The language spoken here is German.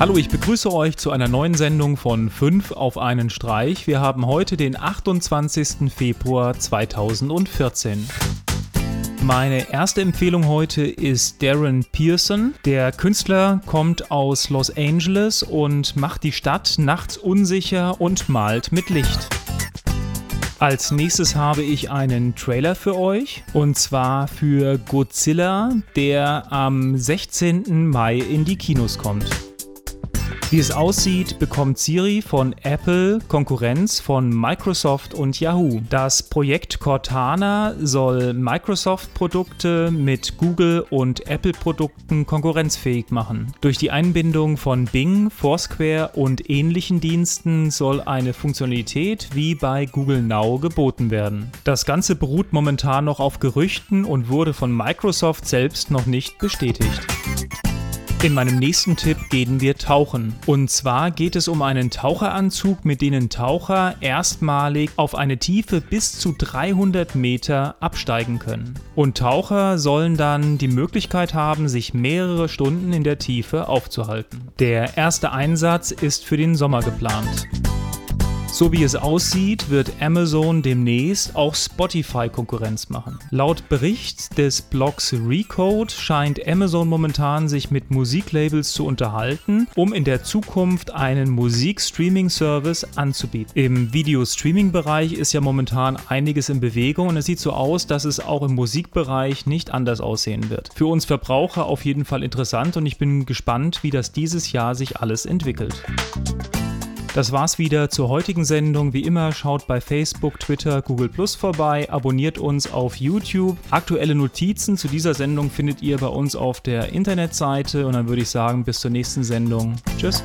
Hallo, ich begrüße euch zu einer neuen Sendung von 5 auf einen Streich. Wir haben heute den 28. Februar 2014. Meine erste Empfehlung heute ist Darren Pearson. Der Künstler kommt aus Los Angeles und macht die Stadt nachts unsicher und malt mit Licht. Als nächstes habe ich einen Trailer für euch und zwar für Godzilla, der am 16. Mai in die Kinos kommt. Wie es aussieht, bekommt Siri von Apple Konkurrenz von Microsoft und Yahoo. Das Projekt Cortana soll Microsoft-Produkte mit Google und Apple-Produkten konkurrenzfähig machen. Durch die Einbindung von Bing, Foursquare und ähnlichen Diensten soll eine Funktionalität wie bei Google Now geboten werden. Das Ganze beruht momentan noch auf Gerüchten und wurde von Microsoft selbst noch nicht bestätigt. In meinem nächsten Tipp gehen wir tauchen. Und zwar geht es um einen Taucheranzug, mit denen Taucher erstmalig auf eine Tiefe bis zu 300 Meter absteigen können. Und Taucher sollen dann die Möglichkeit haben, sich mehrere Stunden in der Tiefe aufzuhalten. Der erste Einsatz ist für den Sommer geplant. So wie es aussieht, wird Amazon demnächst auch Spotify Konkurrenz machen. Laut Bericht des Blogs Recode scheint Amazon momentan sich mit Musiklabels zu unterhalten, um in der Zukunft einen Musikstreaming-Service anzubieten. Im Video-Streaming-Bereich ist ja momentan einiges in Bewegung und es sieht so aus, dass es auch im Musikbereich nicht anders aussehen wird. Für uns Verbraucher auf jeden Fall interessant und ich bin gespannt, wie das dieses Jahr sich alles entwickelt. Das war's wieder zur heutigen Sendung. Wie immer, schaut bei Facebook, Twitter, Google Plus vorbei, abonniert uns auf YouTube. Aktuelle Notizen zu dieser Sendung findet ihr bei uns auf der Internetseite und dann würde ich sagen, bis zur nächsten Sendung. Tschüss.